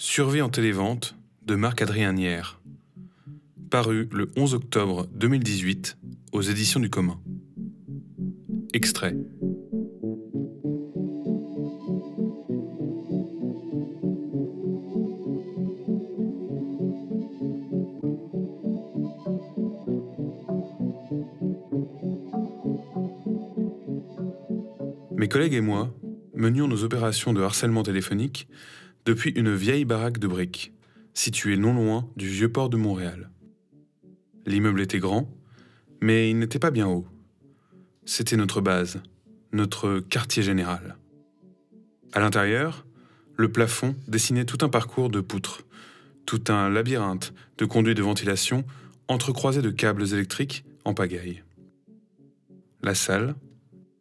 Survie en télévente de Marc-Adrien Nière. Paru le 11 octobre 2018 aux éditions du commun. Extrait. Mes collègues et moi menions nos opérations de harcèlement téléphonique depuis une vieille baraque de briques, située non loin du vieux port de Montréal. L'immeuble était grand, mais il n'était pas bien haut. C'était notre base, notre quartier général. À l'intérieur, le plafond dessinait tout un parcours de poutres, tout un labyrinthe de conduits de ventilation entrecroisés de câbles électriques en pagaille. La salle,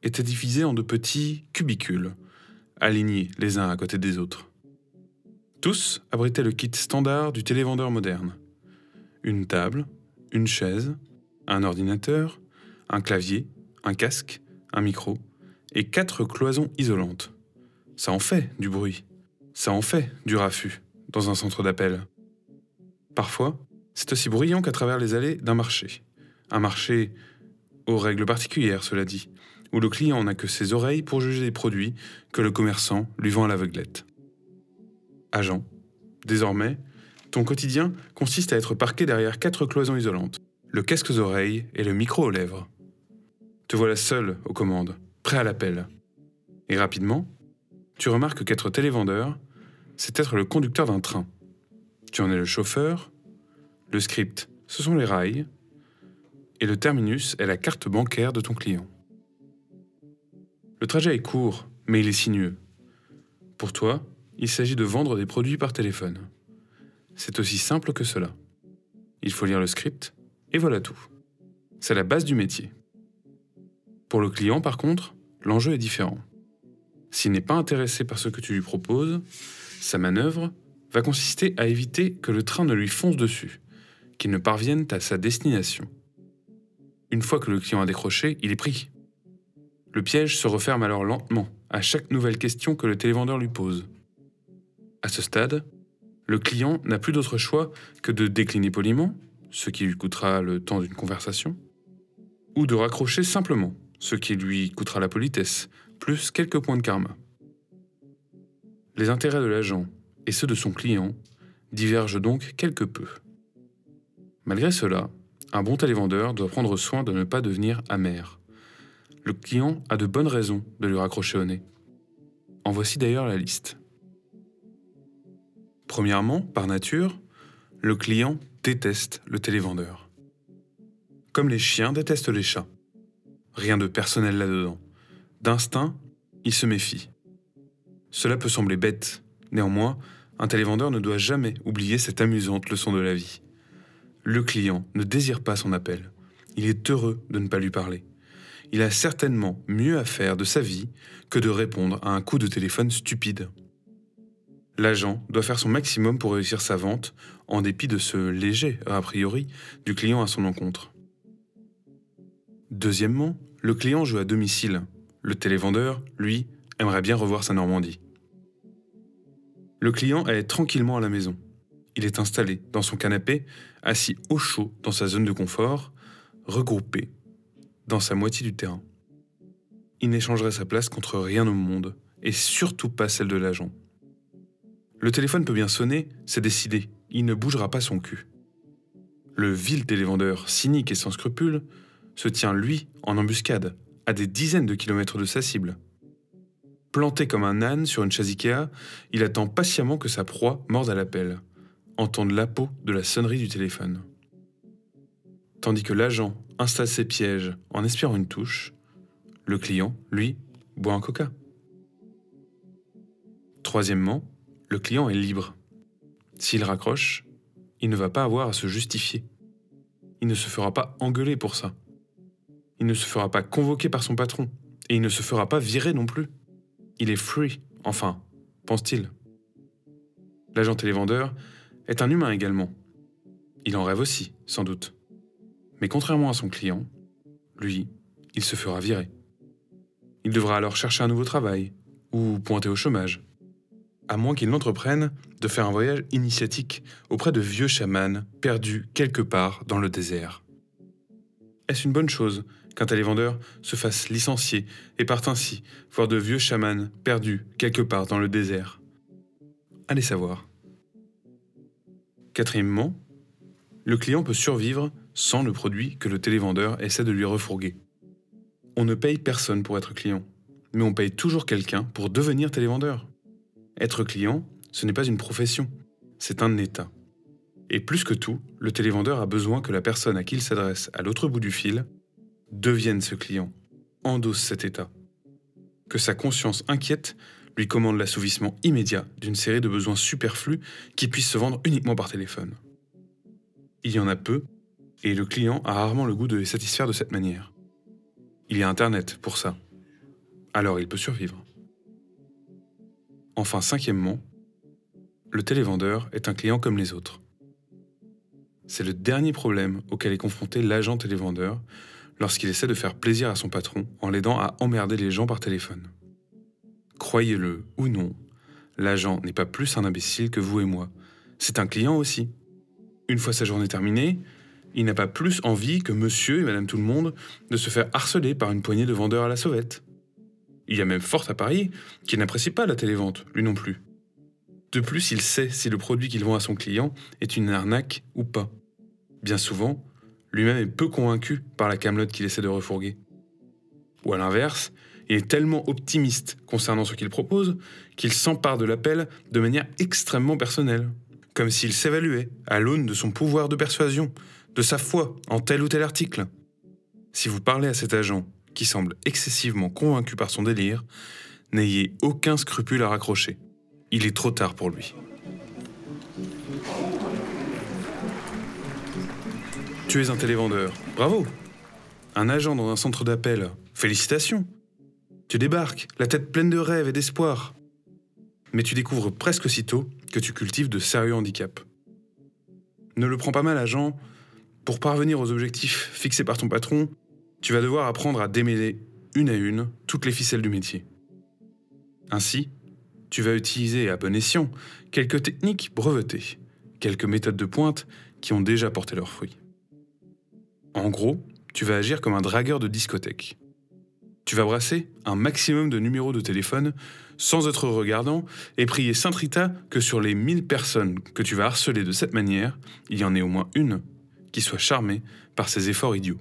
étaient divisés en de petits cubicules, alignés les uns à côté des autres. Tous abritaient le kit standard du télévendeur moderne. Une table, une chaise, un ordinateur, un clavier, un casque, un micro et quatre cloisons isolantes. Ça en fait du bruit. Ça en fait du raffut dans un centre d'appel. Parfois, c'est aussi bruyant qu'à travers les allées d'un marché. Un marché aux règles particulières, cela dit, où le client n'a que ses oreilles pour juger des produits que le commerçant lui vend à l'aveuglette. Agent, désormais, ton quotidien consiste à être parqué derrière quatre cloisons isolantes, le casque aux oreilles et le micro aux lèvres. Te voilà seul aux commandes, prêt à l'appel. Et rapidement, tu remarques qu'être télévendeur, c'est être le conducteur d'un train. Tu en es le chauffeur, le script, ce sont les rails, et le terminus est la carte bancaire de ton client. Le trajet est court, mais il est sinueux. Pour toi, il s'agit de vendre des produits par téléphone. C'est aussi simple que cela. Il faut lire le script, et voilà tout. C'est la base du métier. Pour le client, par contre, l'enjeu est différent. S'il n'est pas intéressé par ce que tu lui proposes, sa manœuvre va consister à éviter que le train ne lui fonce dessus, qu'il ne parvienne à sa destination. Une fois que le client a décroché, il est pris. Le piège se referme alors lentement à chaque nouvelle question que le télévendeur lui pose. À ce stade, le client n'a plus d'autre choix que de décliner poliment, ce qui lui coûtera le temps d'une conversation, ou de raccrocher simplement, ce qui lui coûtera la politesse, plus quelques points de karma. Les intérêts de l'agent et ceux de son client divergent donc quelque peu. Malgré cela, un bon télévendeur doit prendre soin de ne pas devenir amer le client a de bonnes raisons de lui raccrocher au nez. En voici d'ailleurs la liste. Premièrement, par nature, le client déteste le télévendeur. Comme les chiens détestent les chats. Rien de personnel là-dedans. D'instinct, il se méfie. Cela peut sembler bête, néanmoins, un télévendeur ne doit jamais oublier cette amusante leçon de la vie. Le client ne désire pas son appel. Il est heureux de ne pas lui parler il a certainement mieux à faire de sa vie que de répondre à un coup de téléphone stupide. L'agent doit faire son maximum pour réussir sa vente, en dépit de ce léger a priori du client à son encontre. Deuxièmement, le client joue à domicile. Le télévendeur, lui, aimerait bien revoir sa Normandie. Le client est tranquillement à la maison. Il est installé dans son canapé, assis au chaud dans sa zone de confort, regroupé dans sa moitié du terrain. Il n'échangerait sa place contre rien au monde, et surtout pas celle de l'agent. Le téléphone peut bien sonner, c'est décidé, il ne bougera pas son cul. Le vil télévendeur, cynique et sans scrupules, se tient, lui, en embuscade, à des dizaines de kilomètres de sa cible. Planté comme un âne sur une chaise il attend patiemment que sa proie morde à l'appel, entende la peau de la sonnerie du téléphone. Tandis que l'agent installe ses pièges en espérant une touche, le client, lui, boit un coca. Troisièmement, le client est libre. S'il raccroche, il ne va pas avoir à se justifier. Il ne se fera pas engueuler pour ça. Il ne se fera pas convoquer par son patron. Et il ne se fera pas virer non plus. Il est free, enfin, pense-t-il. L'agent télévendeur est un humain également. Il en rêve aussi, sans doute. Mais contrairement à son client, lui, il se fera virer. Il devra alors chercher un nouveau travail ou pointer au chômage. À moins qu'il n'entreprenne de faire un voyage initiatique auprès de vieux chamans perdus quelque part dans le désert. Est-ce une bonne chose qu'un télévendeur se fasse licencier et parte ainsi voir de vieux chamans perdus quelque part dans le désert? Allez savoir. Quatrièmement, le client peut survivre sans le produit que le télévendeur essaie de lui refourguer. On ne paye personne pour être client, mais on paye toujours quelqu'un pour devenir télévendeur. Être client, ce n'est pas une profession, c'est un état. Et plus que tout, le télévendeur a besoin que la personne à qui il s'adresse à l'autre bout du fil devienne ce client, endosse cet état. Que sa conscience inquiète lui commande l'assouvissement immédiat d'une série de besoins superflus qui puissent se vendre uniquement par téléphone. Il y en a peu, et le client a rarement le goût de les satisfaire de cette manière. Il y a Internet pour ça. Alors il peut survivre. Enfin, cinquièmement, le télévendeur est un client comme les autres. C'est le dernier problème auquel est confronté l'agent télévendeur lorsqu'il essaie de faire plaisir à son patron en l'aidant à emmerder les gens par téléphone. Croyez-le ou non, l'agent n'est pas plus un imbécile que vous et moi. C'est un client aussi. Une fois sa journée terminée, il n'a pas plus envie que monsieur et madame tout le monde de se faire harceler par une poignée de vendeurs à la sauvette. Il y a même fort à parier qu'il n'apprécie pas la télévente, lui non plus. De plus, il sait si le produit qu'il vend à son client est une arnaque ou pas. Bien souvent, lui-même est peu convaincu par la camelote qu'il essaie de refourguer. Ou à l'inverse, il est tellement optimiste concernant ce qu'il propose qu'il s'empare de l'appel de manière extrêmement personnelle, comme s'il s'évaluait à l'aune de son pouvoir de persuasion, de sa foi en tel ou tel article. Si vous parlez à cet agent qui semble excessivement convaincu par son délire, n'ayez aucun scrupule à raccrocher. Il est trop tard pour lui. Tu es un télévendeur. Bravo. Un agent dans un centre d'appel. Félicitations. Tu débarques, la tête pleine de rêves et d'espoir. Mais tu découvres presque aussitôt que tu cultives de sérieux handicaps. Ne le prends pas mal, agent. Pour parvenir aux objectifs fixés par ton patron, tu vas devoir apprendre à démêler une à une toutes les ficelles du métier. Ainsi, tu vas utiliser à bon escient quelques techniques brevetées, quelques méthodes de pointe qui ont déjà porté leurs fruits. En gros, tu vas agir comme un dragueur de discothèque. Tu vas brasser un maximum de numéros de téléphone sans être regardant et prier Saint Rita que sur les 1000 personnes que tu vas harceler de cette manière, il y en ait au moins une qui soit charmée par ces efforts idiots.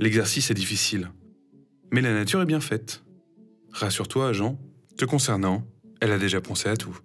L'exercice est difficile, mais la nature est bien faite. Rassure-toi, Jean, te concernant, elle a déjà pensé à tout.